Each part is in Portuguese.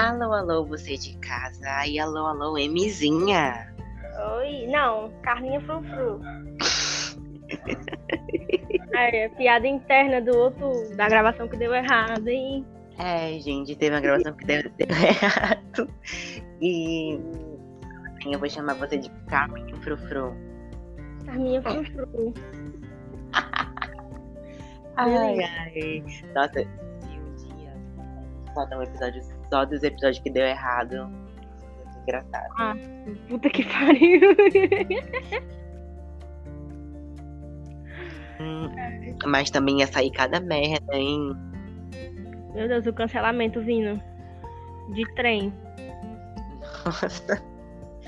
Alô, alô, você de casa. E alô, alô, Mzinha. Oi, não, carninha frufru. é, piada interna do outro, da gravação que deu errado, hein? É, gente, teve uma gravação que deu, deu errado. E eu vou chamar você de Carminha Frufru. Carminha Frufru. ai, ai. Nossa, se um dia só dar um episódio só dos episódios que deu errado, engraçado. Ah, puta que pariu. Mas também ia sair cada merda, hein? Meu Deus, o cancelamento vindo. De trem. Nossa.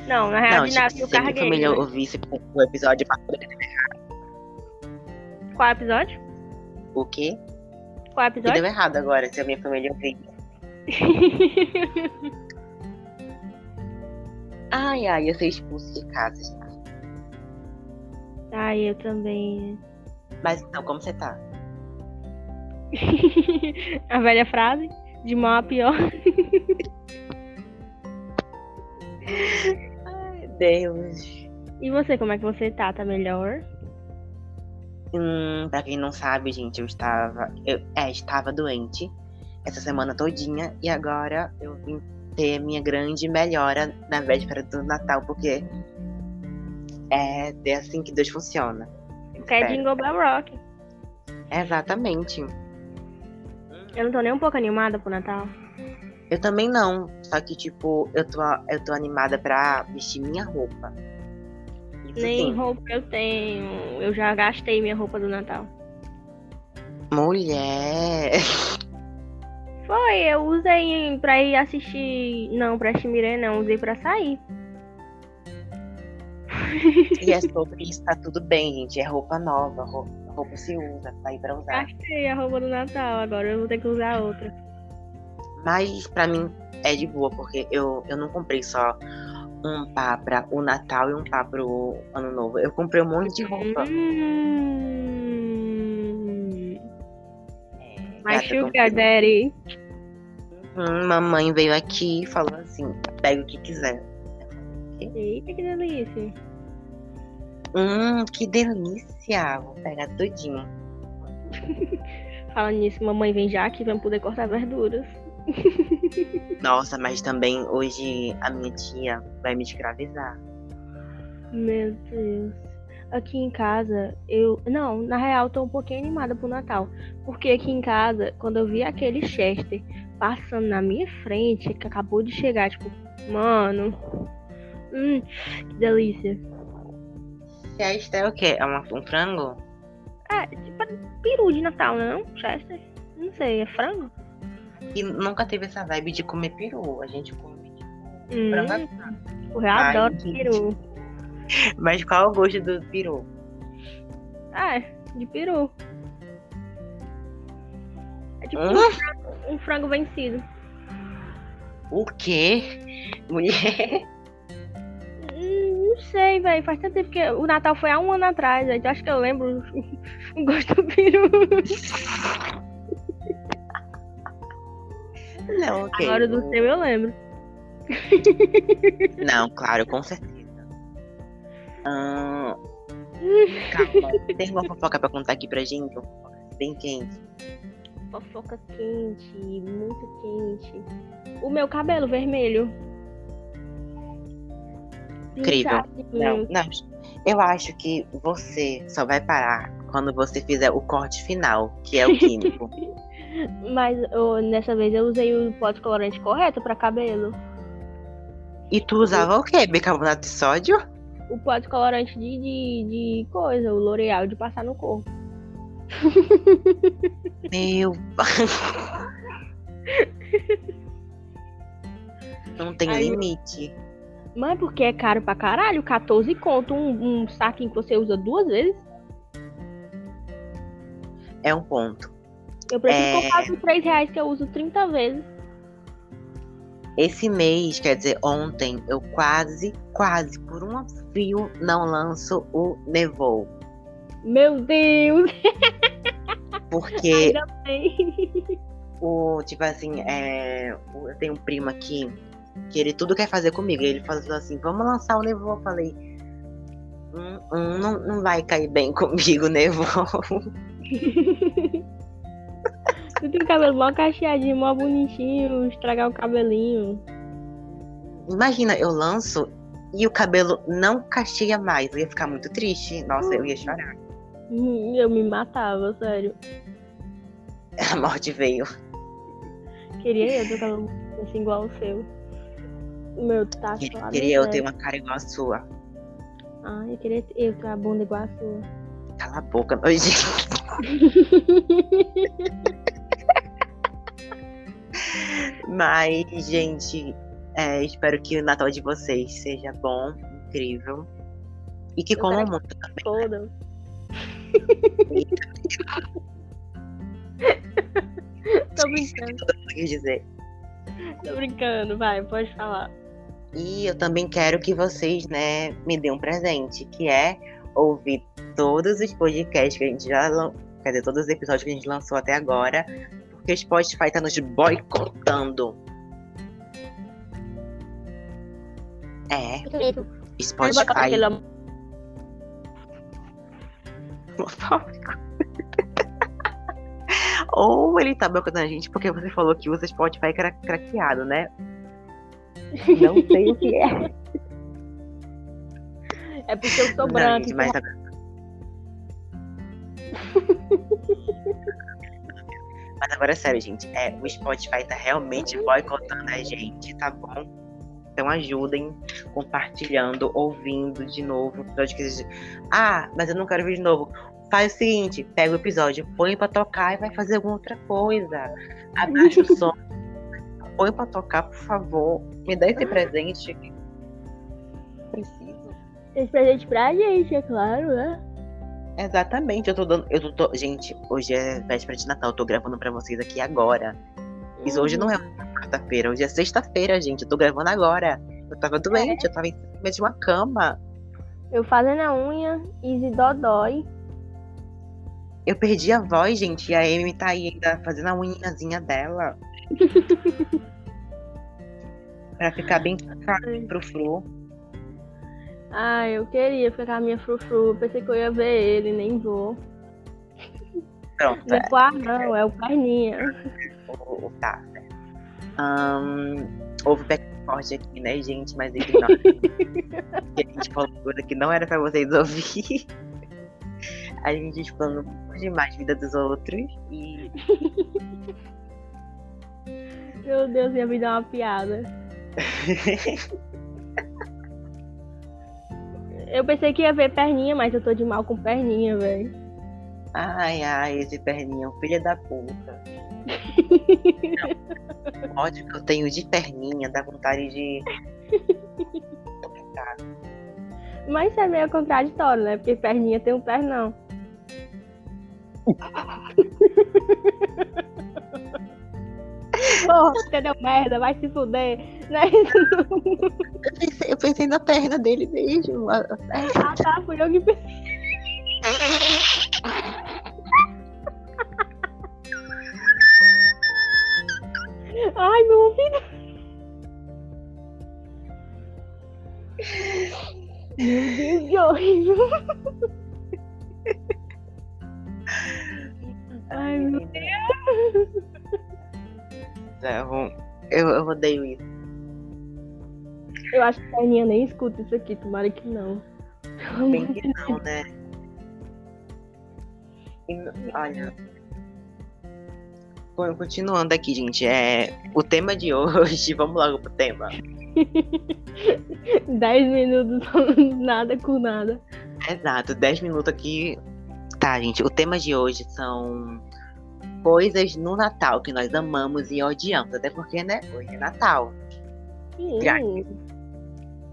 Não, na real, Não, tipo, se a minha família ouvisse o episódio pra poder Qual episódio? o quê? Qual Que episódio? deu errado agora, se a minha família ouvisse. Ai, ai, eu ser expulso de casa, gente. Ai, eu também. Mas então, como você tá? a velha frase, de mal a pior. Ai, Deus. E você, como é que você tá? Tá melhor? Hum, pra quem não sabe, gente, eu estava. Eu, é, estava doente essa semana todinha e agora eu vim ter minha grande melhora na véspera do Natal, porque é, é assim que Deus funciona. Que é. Jingle Bell Rock. Exatamente. Eu não tô nem um pouco animada pro Natal. Eu também não. Só que, tipo, eu tô, eu tô animada pra vestir minha roupa. Isso Nem sim. roupa eu tenho. Eu já gastei minha roupa do Natal. Mulher. Foi, eu usei pra ir assistir. Não, pra Chimiré não, usei pra sair. e é sobre isso, tá tudo bem, gente. É roupa nova. Roupa, roupa se usa, tá aí pra usar. Gastei a roupa do Natal, agora eu vou ter que usar outra. Mas pra mim é de boa, porque eu, eu não comprei só um pá pra o Natal e um pá pro Ano Novo. Eu comprei um monte de roupa. Hum, É, sugar comprei. daddy. Hum, mamãe veio aqui e falou assim: pega o que quiser. Eita, que delícia. Hum, que delícia! Vou pegar tudinho. Falando nisso, mamãe vem já aqui, vamos poder cortar verduras. Nossa, mas também hoje a minha tia vai me escravizar. Meu Deus. Aqui em casa, eu. Não, na real, tô um pouquinho animada pro Natal. Porque aqui em casa, quando eu vi aquele Chester passando na minha frente, que acabou de chegar, tipo, mano. Hum, que delícia. Chester é o quê? É uma- um frango? É, tipo, peru de Natal, não? Chester? Não sei, é frango? E nunca teve essa vibe de comer peru. A gente come tipo, Hum, frango assado. eu Ai, adoro gente. peru. Mas qual é o gosto do peru? Ah, é, de peru. É tipo Hã? um, frango, um frango vencido. O quê? Mulher. Hum, Não sei, velho. Faz tanto tempo que o Natal foi há um ano atrás. Eu acho que eu lembro o gosto do peru. Não, ok. Agora do seu eu lembro. Não, claro, com certeza. Ahn, calma. Tem uma fofoca pra contar aqui pra gente? Uma fofoca bem quente. Fofoca quente, muito quente. O meu cabelo vermelho. Incrível. Não, não. Eu acho que você só vai parar quando você fizer o corte final, que é o químico. Mas eu- nessa vez eu usei o pote colorante correto pra cabelo. e tu usava o quê? Bicarbonato de sódio? O pote colorante de, de, de coisa, o L'Oreal de passar no corpo. Meu. Não tem Aí- limite. Mas porque é caro pra caralho, 14 conto um, um saquinho que você usa duas vezes. É um ponto. Eu prefiro É. comprar por 3 reais que eu uso 30 vezes. Esse mês, quer dizer, ontem, eu quase, quase, por um fio, não lanço o Nevou. Meu Deus! Porque Ainda bem. o, tipo assim, é, eu tenho um primo aqui que ele tudo quer fazer comigo. Ele falou assim, vamos lançar o Nevô. Eu falei, hum, hum, não, não vai cair bem comigo, Nevô. tu tem cabelo mó cacheadinho, mó bonitinho, estragar o cabelinho. Imagina, eu lanço e o cabelo não cacheia mais. Eu ia ficar muito triste. Nossa, eu ia chorar. Hum, eu me matava, sério. A morte veio. Queria eu ter cabelo assim igual o seu. Meu tá Queria, queria eu ter uma cara igual a sua. Ah, eu queria eu ter a bunda igual a sua. Cala a boca, nojento. Mas, gente, é, espero que o Natal de vocês seja bom, incrível. E que comam muito também. Toda. Tô brincando. Quis dizer. Tô brincando, vai, pode falar. E eu também quero que vocês, né, me dêem um presente, que é ouvir todos os podcasts que a gente já quer dizer, todos os episódios que a gente lançou até agora, porque o Spotify tá nos boicotando. É. Spotify. Ou ele tá boicotando a gente porque você falou que usa Spotify cra craqueado, né? Não sei o que é. É porque eu sou branca. Gente, mas... mas agora é sério, gente. É, o Spotify tá realmente boicotando a gente, tá bom? Então ajudem compartilhando, ouvindo de novo. Ah, mas eu não quero ver de novo. Faz o seguinte, pega o episódio, põe pra tocar e vai fazer alguma outra coisa. Abaixa o som. Põe pra tocar, por favor. Me dá esse presente. Preciso. Esse presente pra gente, é claro, né? Exatamente, eu tô dando. Eu tô, gente, hoje é véspera de Natal, eu tô gravando pra vocês aqui agora. Isso hoje não é quarta-feira, hoje é sexta-feira, gente. Eu tô gravando agora. Eu tava doente, é. eu tava em cima de uma cama. Eu fazendo a unha, Easy Dodói. Eu perdi a voz, gente, e a Amy tá aí ainda fazendo a unhazinha dela. pra ficar bem pro flu. Ah, eu queria ficar com a minha frufru. Pensei que eu ia ver ele, nem vou. Pronto. Não é o ar, não, é o perninha. O, o tá, né? Um, houve background aqui, né, gente? Mas ignora. a gente falou coisa que não era pra vocês ouvir. A gente explana demais a vida dos outros e. Meu Deus, minha vida é uma piada. eu pensei que ia ver perninha, mas eu tô de mal com perninha, velho. Ai, ai, esse perninha, filho da puta. o ódio que eu tenho de perninha, dá vontade de. Mas isso é meio contraditório, né? Porque perninha tem um pernão. Porra, entendeu? Merda, vai se fuder. É não. Eu pensei, eu pensei na perna dele mesmo. Ah tá, fui eu que pensei. Ai, meu ouvido. Meu Deus, que horrível. Ai, meu Deus. Não, eu, eu odeio isso. Eu acho que a Aninha nem escuta isso aqui, tomara que não. Bem que não, né? E, olha. Bom, continuando aqui, gente. É, o tema de hoje, vamos logo pro tema. Dez minutos nada com nada. Exato, dez minutos aqui. Tá, gente. O tema de hoje são coisas no Natal que nós amamos e odiamos. Até porque, né? Hoje é Natal. Sim.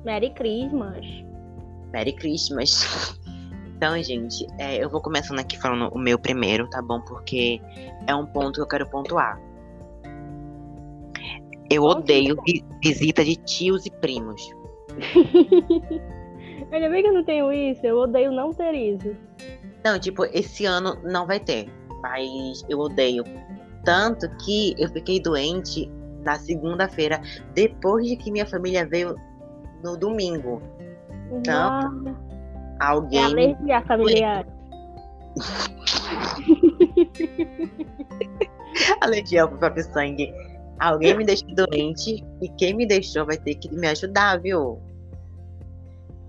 Merry Christmas. Merry Christmas. Então, gente, é, eu vou começando aqui falando o meu primeiro, tá bom? Porque é um ponto que eu quero pontuar. Eu odeio vi visita de tios e primos. Ainda bem que eu não tenho isso, eu odeio não ter isso. Não, tipo, esse ano não vai ter. Mas eu odeio. Tanto que eu fiquei doente na segunda-feira, depois de que minha família veio no domingo. Tanto Nossa, alguém. é alergia familiar. Alergia ao próprio sangue. Alguém me deixou doente e quem me deixou vai ter que me ajudar, viu?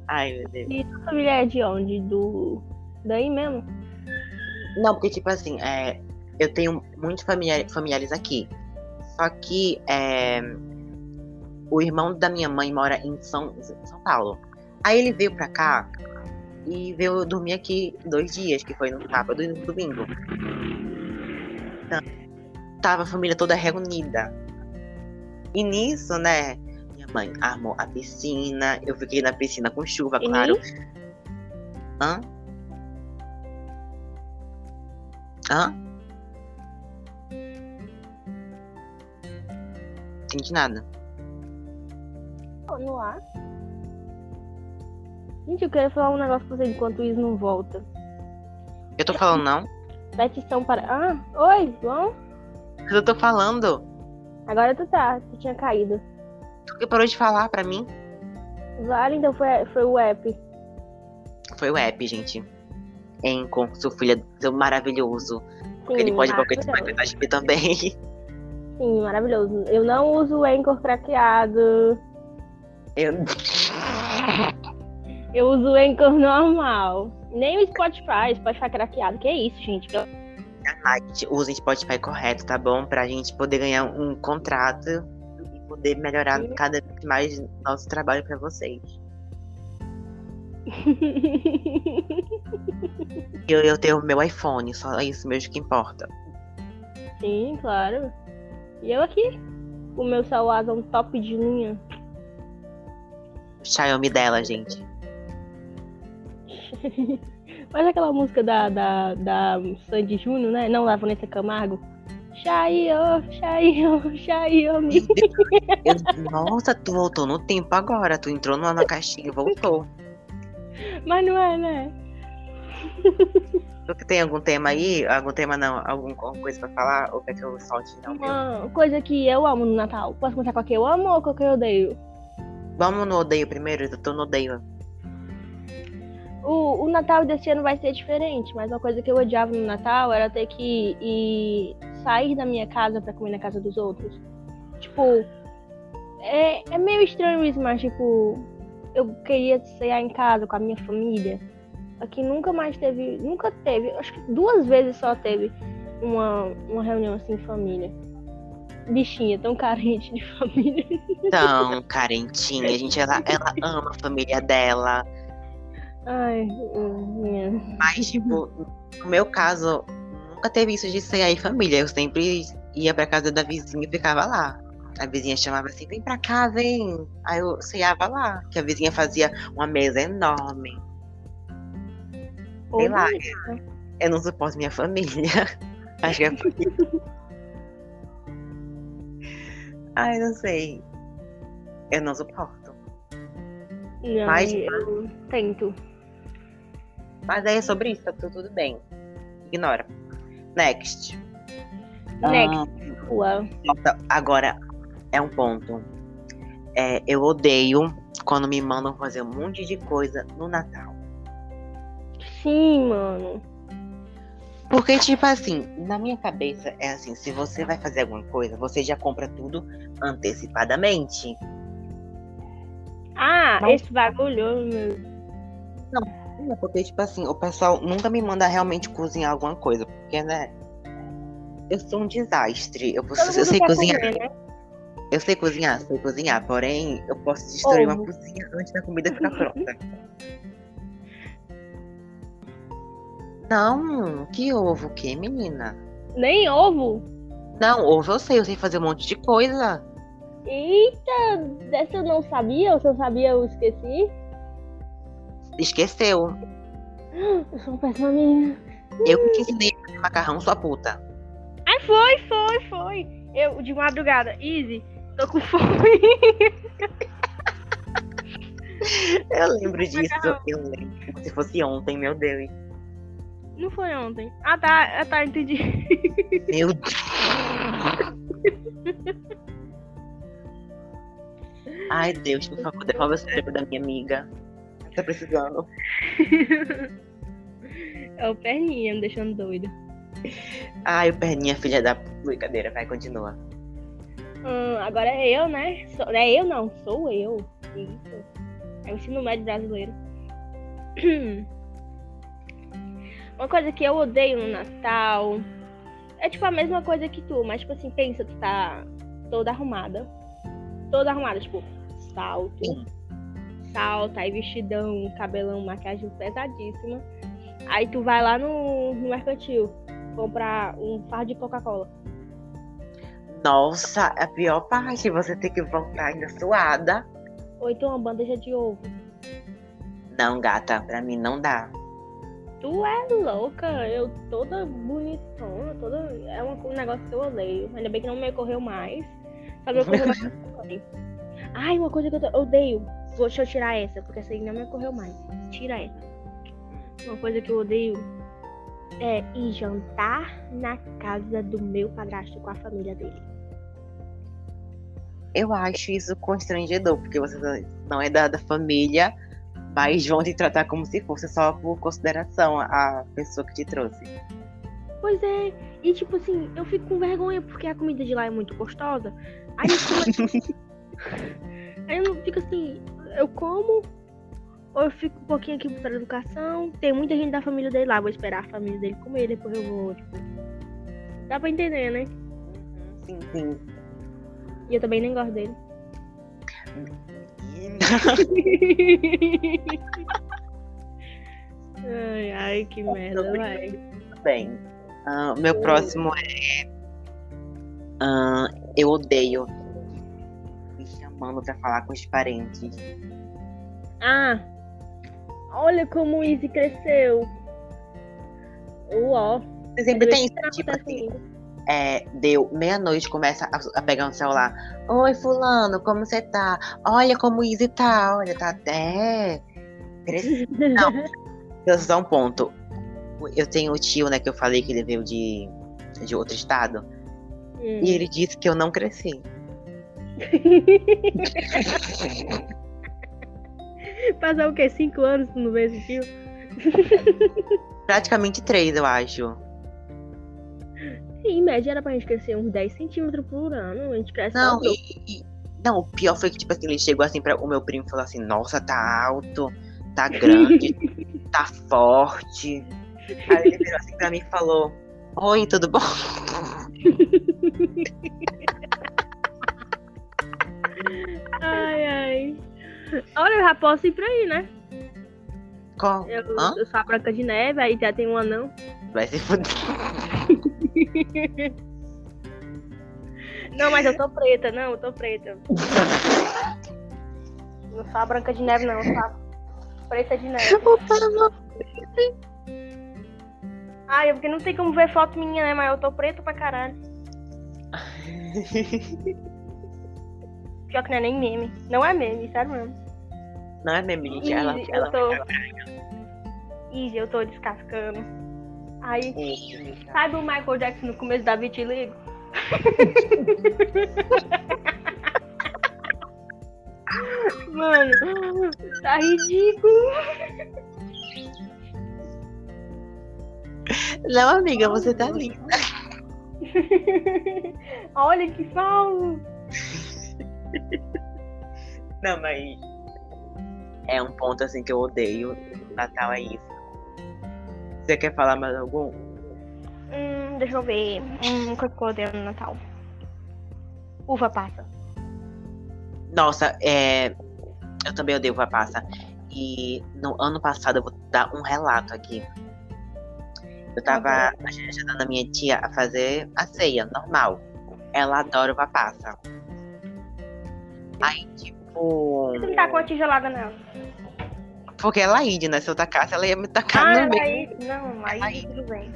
Ai, meu Deus. E sua família é de onde? Do. Daí mesmo? Não, porque, tipo assim, é, eu tenho muitos familiar- familiares aqui. Só que é, o irmão da minha mãe mora em São, São Paulo. Aí ele veio pra cá e veio dormir aqui dois dias, que foi no sábado e no domingo. Então, tava a família toda reunida. E nisso, né, minha mãe armou a piscina, eu fiquei na piscina com chuva, E? claro. Hã? Hã? Entendi nada. No ar. Gente, eu queria falar um negócio pra você enquanto isso não volta. Eu tô falando não? Petição para. Ah, oi? Mas eu tô falando. Agora tu tá, tu tinha caído. Tu que parou de falar pra mim? Vale, então foi, foi o app. Foi o app, gente. Enco, seu filho seu maravilhoso. Porque ele pode de gente também. Sim, maravilhoso. Eu não uso o Anchor craqueado. Eu... Eu uso o Anchor normal. Nem o Spotify, Spotify craqueado. Que é isso, gente? Night, usem Spotify correto, tá bom? Pra gente poder ganhar um contrato e poder melhorar Sim. cada vez mais nosso trabalho pra vocês. Eu, eu tenho o meu iPhone, só isso mesmo que importa. Sim, claro. E eu aqui, o meu celular top de linha. Xiaomi dela, gente. Faz aquela música da, da, da Sandy Júnior, né? Não, da Vanessa Camargo. Xaio, Xaio, Xiaomi. Nossa, tu voltou no tempo agora. Tu entrou na caixinha e voltou. Mas não é, né? Tu que tem algum tema aí? Algum tema não? Algum- Alguma coisa pra falar? Ou quer que eu solte? Não? Uma coisa que eu amo no Natal. Posso começar com a que eu amo ou com a que eu odeio? Vamos no odeio primeiro? Eu tô no odeio. O, o Natal desse ano vai ser diferente, mas uma coisa que eu odiava no Natal era ter que ir sair da minha casa pra comer na casa dos outros. Tipo, é, é meio estranho isso, mas tipo, eu queria cear em casa com a minha família. Aqui nunca mais teve, nunca teve, acho que duas vezes só teve uma, uma reunião assim em família. Bichinha, tão carente de família. Tão carentinha. A gente, ela, ela ama a família dela. Ai, minha. Mas, tipo, no meu caso, nunca teve isso de ser aí família. Eu sempre ia pra casa da vizinha e ficava lá. A vizinha chamava assim, vem pra cá, vem. Aí eu ceiava lá. Que a vizinha fazia uma mesa enorme. Sei lá. Eu não suporto minha família. Acho que é. Ai, não sei. Eu não suporto. Não, Mas- eu tento. Mas aí é sobre isso, tá tudo, tudo bem. Ignora. Next. Next, Ah, agora é um ponto. É, eu odeio quando me mandam fazer um monte de coisa no Natal. Sim, mano. Porque, tipo assim, na minha cabeça é assim, se você vai fazer alguma coisa, você já compra tudo antecipadamente. Ah, Mas- esse bagulho, meu. É Porque, tipo assim, o pessoal nunca me manda realmente cozinhar alguma coisa. Porque, né? Eu sou um desastre. Eu, eu sei cozinhar. comer, né? Eu sei cozinhar, sei cozinhar. Porém, eu posso destruir uma cozinha antes da comida ficar pronta. Não, que ovo, o que, menina? Nem ovo. Não, ovo eu sei, eu sei fazer um monte de coisa. Eita, dessa eu não sabia, ou se eu sabia, eu esqueci. Esqueceu. Eu sou uma péssima menina. Eu que te ensinei a fazer macarrão, sua puta. Ai, foi, foi, foi. Eu, de madrugada, Easy, tô com fome. Eu lembro disso. Eu lembro se fosse ontem, meu Deus. Não foi ontem. Ah, tá, ah, tá, entendi. Meu Deus. Ai, Deus, por favor, devolve o cérebro da minha amiga. Tá precisando. É o perninha me deixando doida. Ai, o perninha, filha da brincadeira. Vai, continua. Hum, agora é eu, né? Sou, não é eu não, sou eu. Isso. É o ensino médio brasileiro. Uma coisa que eu odeio no Natal. É tipo a mesma coisa que tu, mas tipo assim, pensa, tu tá toda arrumada. Toda arrumada, tipo, salto, salto, aí vestidão, cabelão, maquiagem pesadíssima. Aí tu vai lá no, no mercantil comprar um fardo de Coca-Cola. Nossa, a pior parte, você tem que voltar ainda suada. Ou então uma bandeja de ovo. Não, gata, pra mim não dá. Tu é louca, eu toda bonitona, toda. É um negócio que eu odeio. Ainda bem que não me ocorreu mais. Sabe, me ocorreu mais. Ai, uma coisa que eu odeio. Deixa eu tirar essa, porque essa aí não me ocorreu mais. Tira essa. Uma coisa que eu odeio é ir jantar na casa do meu padrasto com a família dele. Eu acho isso constrangedor, porque você não é da, da família, mas vão te tratar como se fosse só por consideração a pessoa que te trouxe. Pois é, e tipo assim, eu fico com vergonha porque a comida de lá é muito gostosa. Aí eu, aí eu fico assim, eu como, ou eu fico um pouquinho aqui para educação. Tem muita gente da família dele lá, vou esperar a família dele comer, depois eu vou, tipo. Dá pra entender, né? Sim, sim. E eu também nem gosto dele. ai, ai, que merda, vai. Bem, uh, meu próximo é. Uh, eu odeio me chamando pra falar com os parentes. Ah, olha como o Easy cresceu. Uó. Você sempre tem isso, tipo assim. É, deu meia-noite, começa a, a, pegar no celular. Oi, fulano, como você tá? Olha como Easy tá, olha, tá até. Não, eu só um ponto. Eu tenho o tio, né, que eu falei que ele veio de, de outro estado. Hum. E ele disse que eu não cresci. Passar o quê? Cinco anos no mesmo tio? Praticamente três, eu acho. Sim, em média era pra gente crescer uns 10 centímetros por ano. A gente cresce Não, e, e, não, o pior foi que, tipo assim, ele chegou assim pra o meu primo e falou assim, nossa, tá alto, tá grande, tá forte. Aí ele virou assim pra mim e falou, oi, tudo bom? ai, ai. Olha, eu já posso ir pra aí, né? Qual? Eu, eu sou a Branca de Neve, aí já tem um anão. Vai se fuder. Não, mas eu tô preta, não, eu tô preta. Não sou a Branca de Neve, não, eu sou a Preta de Neve. Ai, é porque não tem como ver foto minha, né? Mas eu tô preta pra caralho. Pior que não é nem meme. Não é meme, sério mesmo. Não é meme, gente. Ela, Easy, ela eu tô... Easy, eu tô descascando. Aí, sabe o Michael Jackson no começo da Vitiligo? Mano, tá ridículo. Não, amiga, você tá linda. Olha que falso. Não, mas é um ponto assim que eu odeio. Natal é isso. Você quer falar mais algum? Hum, deixa eu ver. O que eu odeio no Natal? Uva passa. Nossa, é. Eu também odeio uva passa. E no ano passado eu vou dar um relato aqui. Eu tava ajudando a minha tia a fazer a ceia, normal. Ela adora uva passa. Aí, tipo. Que não tá com a tijolada nela? Porque é né? Se eu tacasse, ela ia me tacar Ah, no meio. não, aí Aí. tudo bem.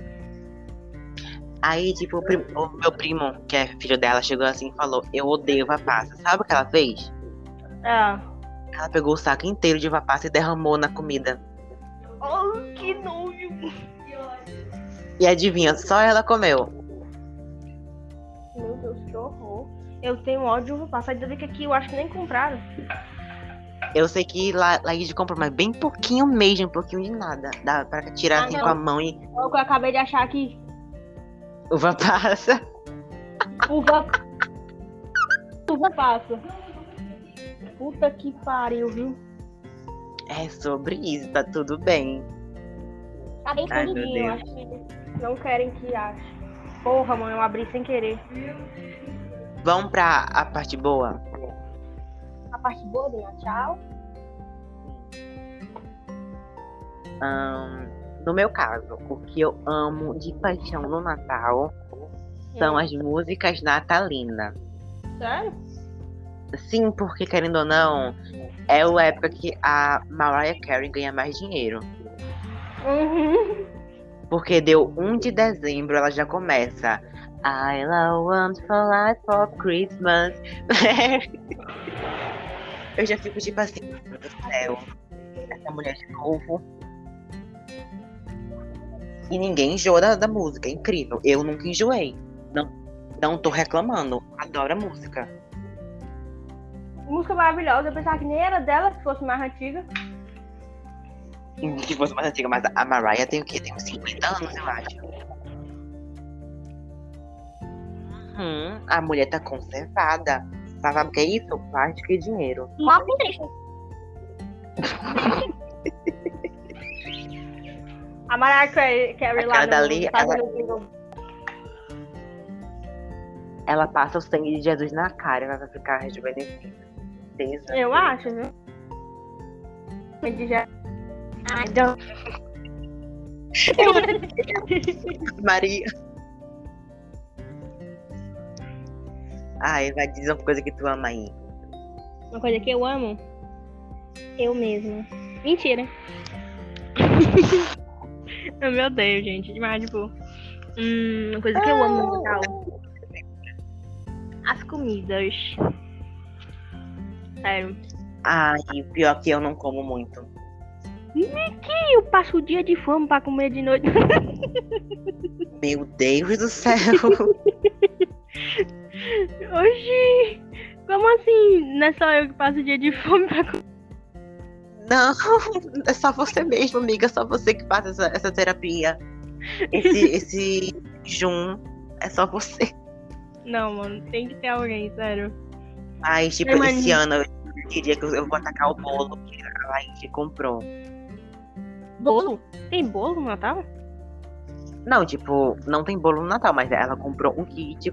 Aí, tipo, o, o meu primo, que é filho dela, chegou assim e falou: Eu odeio uva passa. Sabe o que ela fez? Ah. Ela pegou o saco inteiro de uva passa e derramou na comida. Oh, que nojo. E adivinha, só ela comeu. Meu Deus, que horror. Eu tenho ódio de uva passa. Ainda bem que aqui eu acho que nem compraram. Eu sei que lá, lá eles compram, mas bem pouquinho mesmo, pouquinho de nada. Dá pra tirar Ah, assim não. com a mão e É o que eu acabei de achar aqui. uva passa. Uva. Uva passa. Puta que pariu, viu? É sobre isso, tá tudo bem. Tá bem Ai, escondidinho, acho que não querem que ache. Porra, mano, eu abri sem querer. Vamos pra a parte boa? Parte boa do Natal. Ahn, no meu caso, o que eu amo de paixão no Natal são as músicas natalinas. Sério? Sim, porque querendo ou não, é a época que a Mariah Carey ganha mais dinheiro. Uhum. Porque deu 1 de dezembro, ela já começa. I want for life for Christmas. eu já fico tipo assim, meu Deus do céu. Essa mulher de novo. E ninguém enjoa da, da música, é incrível. Eu nunca enjoei. Não, não tô reclamando. Adoro a música. Música maravilhosa. Eu pensava que nem era dela, que fosse mais antiga. Se fosse mais antiga, mas a Mariah tem o quê? Tem uns 50 anos, eu acho. Uhum, a mulher tá conservada. Mas Sabe o que é isso? Plástico e dinheiro. Mó triste. A Mariah Carey, lá no, Estados ela-. Ela passa o sangue de Jesus na cara e vai ficar rejuvenescida. Eu acho, viu? Ai, não. Maria. Ai, vai dizer uma coisa que tu ama aí. Uma coisa que eu amo. Eu mesma. Mentira. eu me odeio, gente. Mas, tipo. Hum, uma coisa que eu amo no Natal. As comidas. Sério. Ai, pior que eu não como muito. E eu passo o dia de fome pra comer de noite. Meu Deus do céu. Oxi! Como assim? Não é só eu que passo o dia de fome pra comer? Não, é só você mesmo, amiga. É só você que faz essa, essa terapia. Esse, esse jum. É só você. Não, mano, tem que ter alguém, sério. Mas, tipo, Ai, mas- esse ano eu diria que eu eu vou atacar o bolo que a Laís comprou. Bolo? Tem bolo no Natal? Não, tipo, não tem bolo no Natal, mas ela comprou um kit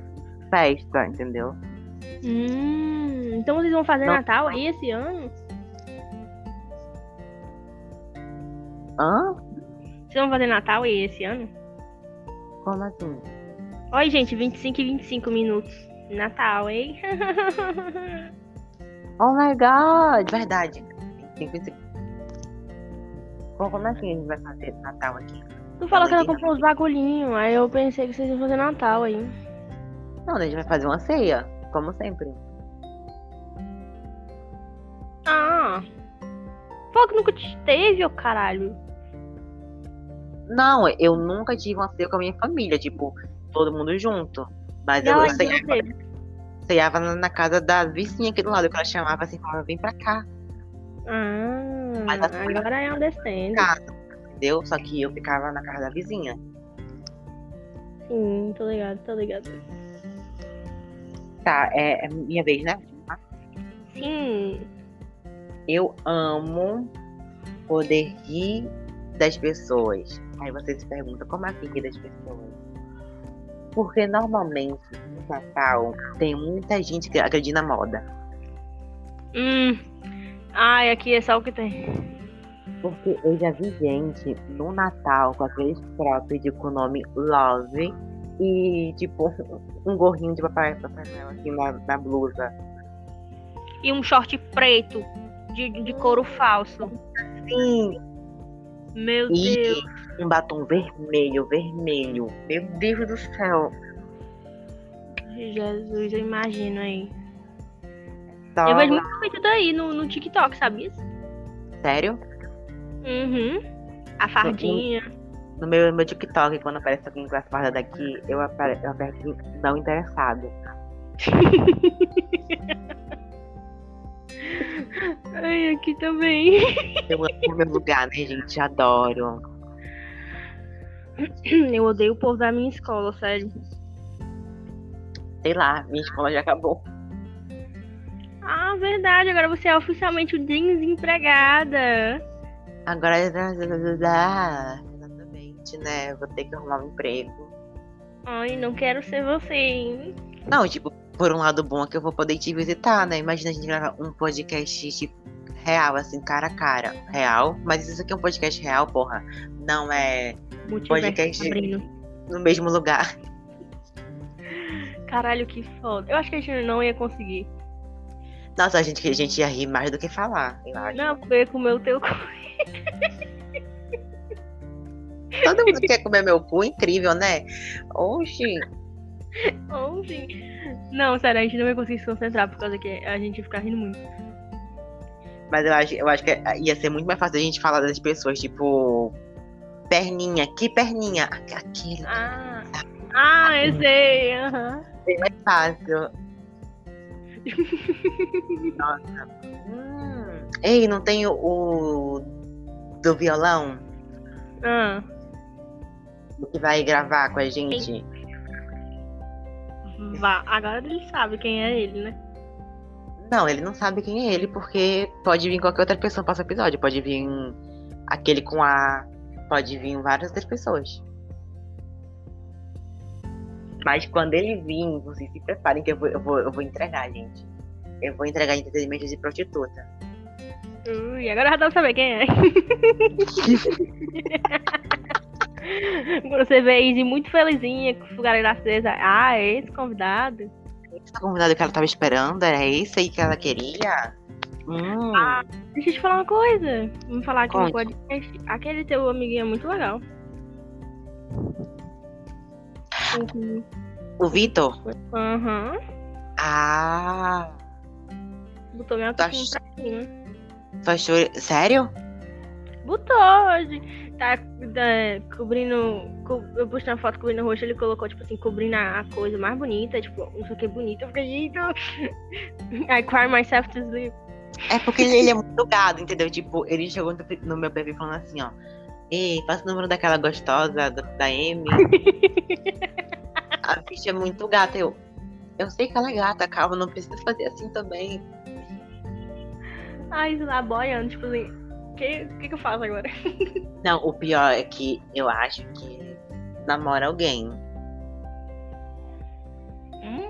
festa, entendeu? Hum, então vocês vão fazer Não. Natal aí esse ano? Hã? Vocês vão fazer Natal aí esse ano? Como assim? Oi, gente, 25 e 25 minutos. Natal, hein? Oh my god! Verdade. Que Como como assim a gente vai fazer Natal aqui? Tu falou que ela comprou uns bagulhinhos, aí eu pensei que vocês iam fazer Natal aí. Não, a gente vai fazer uma ceia, como sempre. Ah! Pô, que nunca te teve, ô caralho. Não, eu nunca tive uma ceia com a minha família, tipo, todo mundo junto. Mas eu, Não, ceiava, ceiava na, casa da vizinha aqui do lado, que ela chamava assim, falava, vem pra cá, Ah, Mas agora é understand. casa, entendeu? Só que eu ficava na casa da vizinha. Sim, tô ligado, tô ligado. Tá, é, é minha vez, né? Sim. Eu amo poder rir das pessoas. Aí você se pergunta, como assim rir das pessoas? Porque normalmente no Natal tem muita gente que acredita na moda. Hum. Ai, aqui é só o que tem. Porque eu já vi gente no Natal com aqueles cropped com o nome Love e tipo um gorrinho de Papai, Papai Noel assim na, na blusa. E um short preto de, de couro falso. Sim, Meu e Deus. um batom vermelho, vermelho. Meu Deus do céu. Jesus, eu imagino aí. Só... Eu vejo muito vídeo daí no, no TikTok, sabia? Sério? Uhum. A fardinha. No meu, no meu TikTok, quando aparece alguém com essa farda daqui, eu, apare... eu aperto não interessado. Ai, aqui também. Eu amo meu lugar, né, gente? Adoro. Eu odeio o povo da minha escola, sério. Sei lá, minha escola já acabou. Ah, verdade. Agora você é oficialmente desempregada. Agora exatamente, né? Vou ter que arrumar um emprego. Ai, não quero ser você, hein? Não, tipo, por um lado bom é que eu vou poder te visitar, né? Imagina a gente gravar um podcast, tipo, real, assim, cara a cara. Real. Mas isso aqui é um podcast real, porra. Não é Multiverso podcast abrindo. no mesmo lugar. Caralho, que foda. Eu acho que a gente não ia conseguir. Nossa, a gente, a gente ia rir mais do que falar, eu acho. Não, porque ia comer o teu cu. Todo mundo quer comer meu cu, incrível, né? Oxi. Ontem. Não, sério, a gente não ia conseguir se concentrar por causa que a gente ia ficar rindo muito. Mas eu acho, eu acho que ia ser muito mais fácil a gente falar das pessoas, tipo. Perninha, que perninha? Aqu- Aquele. Ah, ah eu sei. aham. Bem mais fácil. Nossa. Hum. Ei, não tem o, o do violão Ah, que vai gravar com a gente? vá. Agora ele sabe quem é ele, né? Não, ele não sabe quem é ele, porque pode vir qualquer outra pessoa para o episódio. Pode vir aquele com a. Pode vir várias outras pessoas. Mas quando ele vir, vocês se preparem que eu vou, eu vou, eu vou entregar, gente. Eu vou entregar entretenimento de prostituta. Ui, agora já dá pra saber quem é. Quando você vê Izzy muito felizinha, com o fogareiro acesa. Ah, é esse convidado? Esse convidado que ela tava esperando, era esse aí que ela queria? Hum, Ah, deixa eu te falar uma coisa. Vamos falar aqui no podcast. Aquele teu amiguinho é muito legal. Uhum. o Vitor? Aham. Ah, Botou minha Tá achou. Sério? Botou hoje. Tá é, cobrindo. co- eu postei uma foto cobrindo o rosto, ele colocou, tipo assim, cobrindo a coisa mais bonita, tipo, não sei o que bonita. Eu fiquei. I cry myself to sleep. É porque ele, é muito gado, entendeu? Tipo, ele chegou no, meu perfil falando assim, ó. Ei, passa o número daquela gostosa, da, da Amy. a bicha é muito gata. Eu, eu sei que ela é gata, calma, não precisa fazer assim também. Ai, isso lá boiando, tipo assim. O que, que, que eu faço agora? Não, o pior é que eu acho que namora alguém. Hum?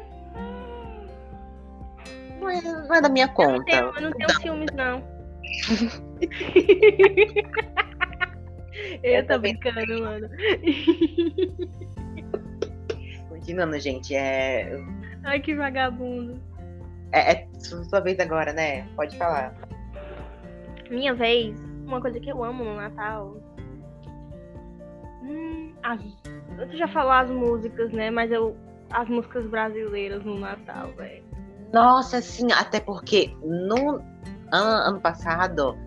Não é, não é da minha Eu não conta. tenho, eu não tenho ciúmes, não. eu Eu tô brincando, mano. Continuando, gente, é. Ai, que vagabundo. É, é sua vez agora, né? Pode falar. Minha vez, uma coisa que eu amo no Natal. Hum, as, tu já falou as músicas, né? Mas eu. As músicas brasileiras no Natal, velho. Nossa, sim, até porque no ano, ano passado,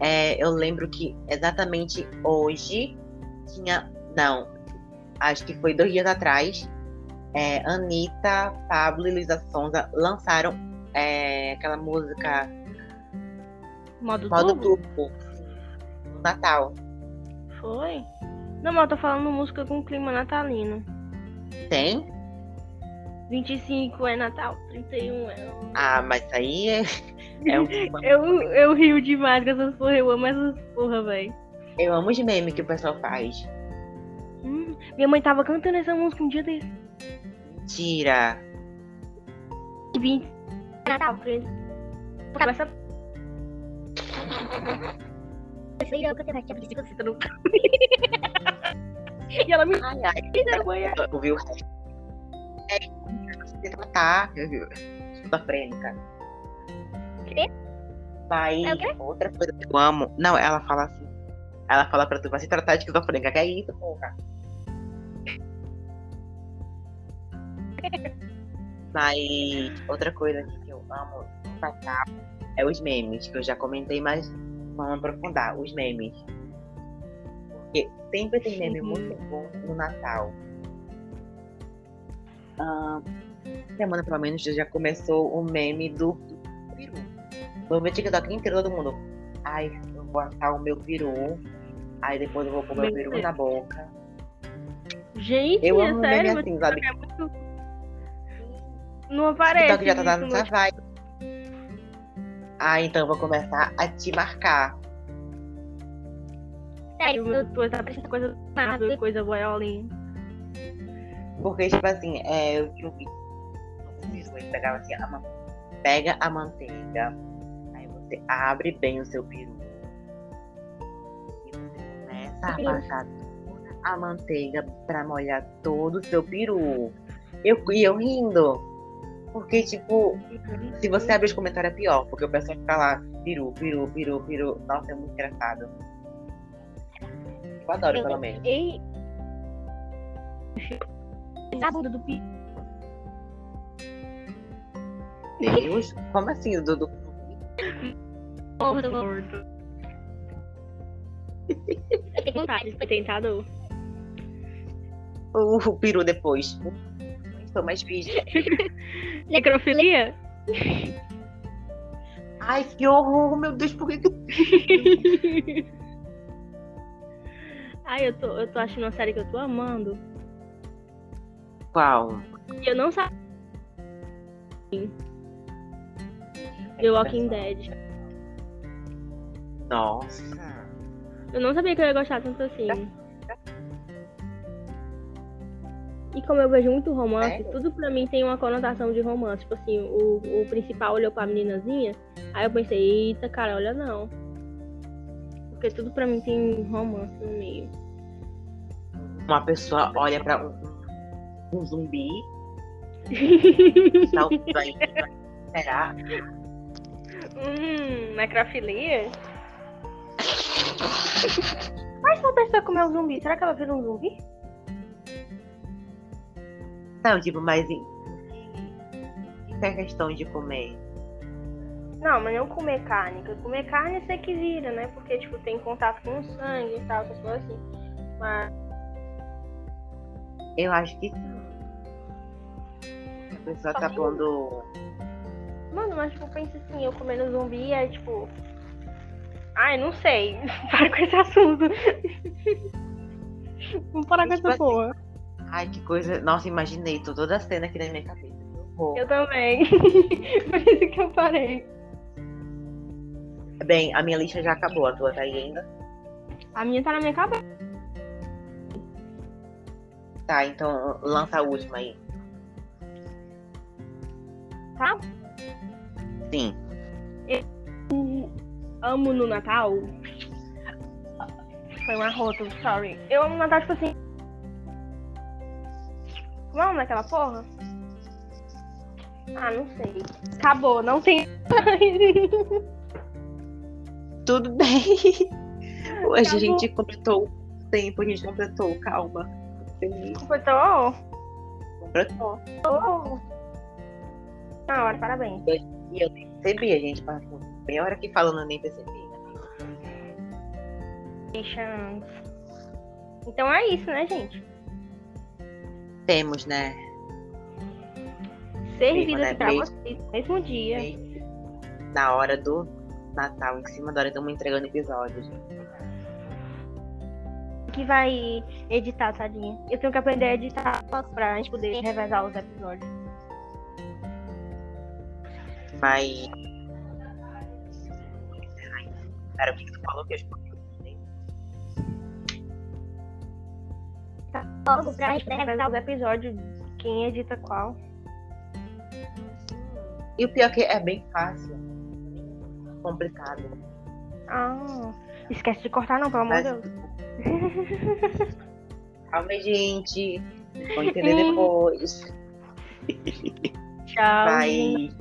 é, eu lembro que exatamente hoje tinha. Não, acho que foi dois dias atrás. É, Anitta, Pablo e Luísa Sonza lançaram é, aquela música Modo, Modo turbo? No Natal. Foi? Não, mas eu tô falando música com clima natalino. Tem? 25 é Natal, 31 é. Ah, mas aí é, é um. Eu, eu rio demais com essas porra, eu amo essas porra, velho. Eu amo os memes que o pessoal faz. Hum, minha mãe tava cantando essa música um dia desse. Mentira. 20 Natal, Fred. Começa. E ela me Ai, ai. mãe. ouviu o resto. É, você tratar, viu? Esquizofrênica. Quê? Mas É outra coisa que eu amo. Não, ela fala assim. Ela fala pra tu, vai se tratar de esquizofrênica. Que é isso, porra? Mas outra coisa que eu amo passar é os memes, que eu já comentei, mas vamos aprofundar. Os memes. Porque sempre tem meme Uhum. muito bom no Natal. Ah, semana, pelo menos, já começou o meme do, peru. No meu TikTok inteiro, todo mundo. Ai, eu vou assar o meu peru. Aí depois eu vou pôr meu peru na boca. Gente, Eu é amo sério, meme assim, sabe? é muito... Não aparece. TikTok já tá dando essa vibe. Ah, então eu vou começar a te marcar. Sério, meu Deus, tá parecendo coisa do nada, coisa boiolinha. Porque, tipo assim, é, eu tinha um vídeo. Ele pegava assim, a pega a manteiga, aí você abre bem o seu peru. E você começa a passar toda a manteiga pra molhar todo o seu peru. Eu, e eu rindo. Porque, tipo, se você abrir os comentários é pior, porque o pessoal fica lá, peru, peru, peru, peru. Nossa, é muito engraçado. Eu adoro, pelo menos. Ei. A bunda do pi. Deus, como assim, Dudu? Gordo, gordo. Eu tenho vontade de tentador. O, o peru depois. Mais vídeo. Necrofilia? Ai, que horror, meu Deus, por que que. Ai, eu tô, eu tô achando uma série que eu tô amando. Qual? Eu não sabia. The Walking Dead. Nossa. Eu não sabia que eu ia gostar tanto assim. E como eu vejo muito romance, Sério? tudo pra mim tem uma conotação de romance. Tipo assim, o, o principal olhou pra meninazinha, aí eu pensei, eita, cara, olha não. Porque tudo pra mim tem romance no meio. Uma pessoa olha pra um, um zumbi, tá vai esperar. hum, necrofilia? Mas se uma pessoa comer um zumbi, será que ela vira um zumbi? Não, tipo, mas em. Isso é questão de comer. Não, mas não comer carne. porque Comer carne você que vira, né? Porque, tipo, tem contato com o sangue e tal, essas coisas assim. Mas, Eu acho que sim. A pessoa tá pondo. mano, mas, tipo, pensa assim, eu comendo zumbi é, tipo... Ai, não sei. Para com esse assunto. Vamos parar com Tipo essa assim, porra. Ai, que coisa. Nossa, imaginei tô toda a cena aqui na minha cabeça. Horror. Eu também. Por isso que eu parei. Bem, a minha lista já acabou, a tua tá aí ainda? A minha tá na minha cabeça. Tá, então lança a última aí. Tá? Sim. Amo no Natal. Foi um arroto, sorry. Eu amo no Natal, tipo assim. É nome daquela porra? Ah, não sei. Acabou, não tem. Tudo bem. Hoje a gente completou o tempo, a gente completou, calma. Completou? Completou. Oh. Na hora, parabéns. E eu nem percebi, a gente passou meia hora aqui falando, eu nem percebi. Patience. Então é isso, né, gente? Temos, né? Servidas né? pra Beijo. vocês no mesmo dia. Na hora do Natal, em cima da hora, estamos entregando episódios. Que vai editar, tadinha. Eu tenho que aprender a editar pra gente poder revezar os episódios. Mas. Cara, o que tu falou que eu escolhi? Logo pra gente poder revezar os episódios. Quem edita qual. E o pior é que é bem fácil. Complicado. Ah, esquece de cortar não, pelo amor de Deus. Calma aí, gente. Vou entender depois. Tchau, gente.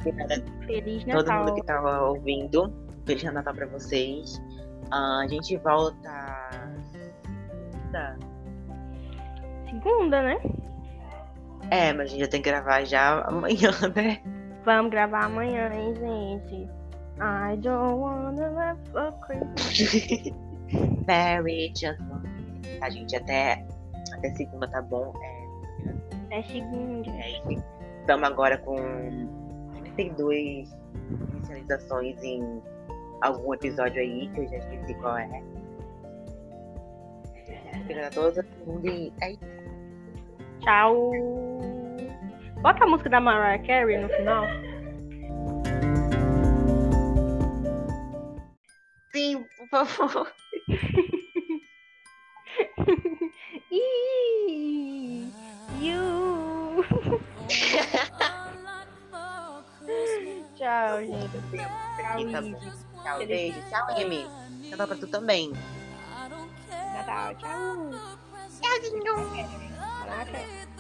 Feliz todo Natal. mundo que tava ouvindo, Feliz Natal pra vocês. Ah, a gente volta. segunda? Segunda, né? É, mas a gente já tem que gravar já amanhã, né? Vamos gravar amanhã, hein, gente? I don't wanna live for Christmas. Mary, just. A gente até, até segunda, tá bom? É, É segunda. é. Estamos agora com 32 visualizações em algum episódio aí, que eu já esqueci qual é. Obrigada a todo mundo e é isso. Tchau. Bota a música da Mariah Carey no final. Sim, por favor. Ih, you. Tchau, gente. Tá bom. Tchau, beijo. Tchau, Amy. Tchau pra tu também. Natal, tchau. Tchauzinho. Caraca.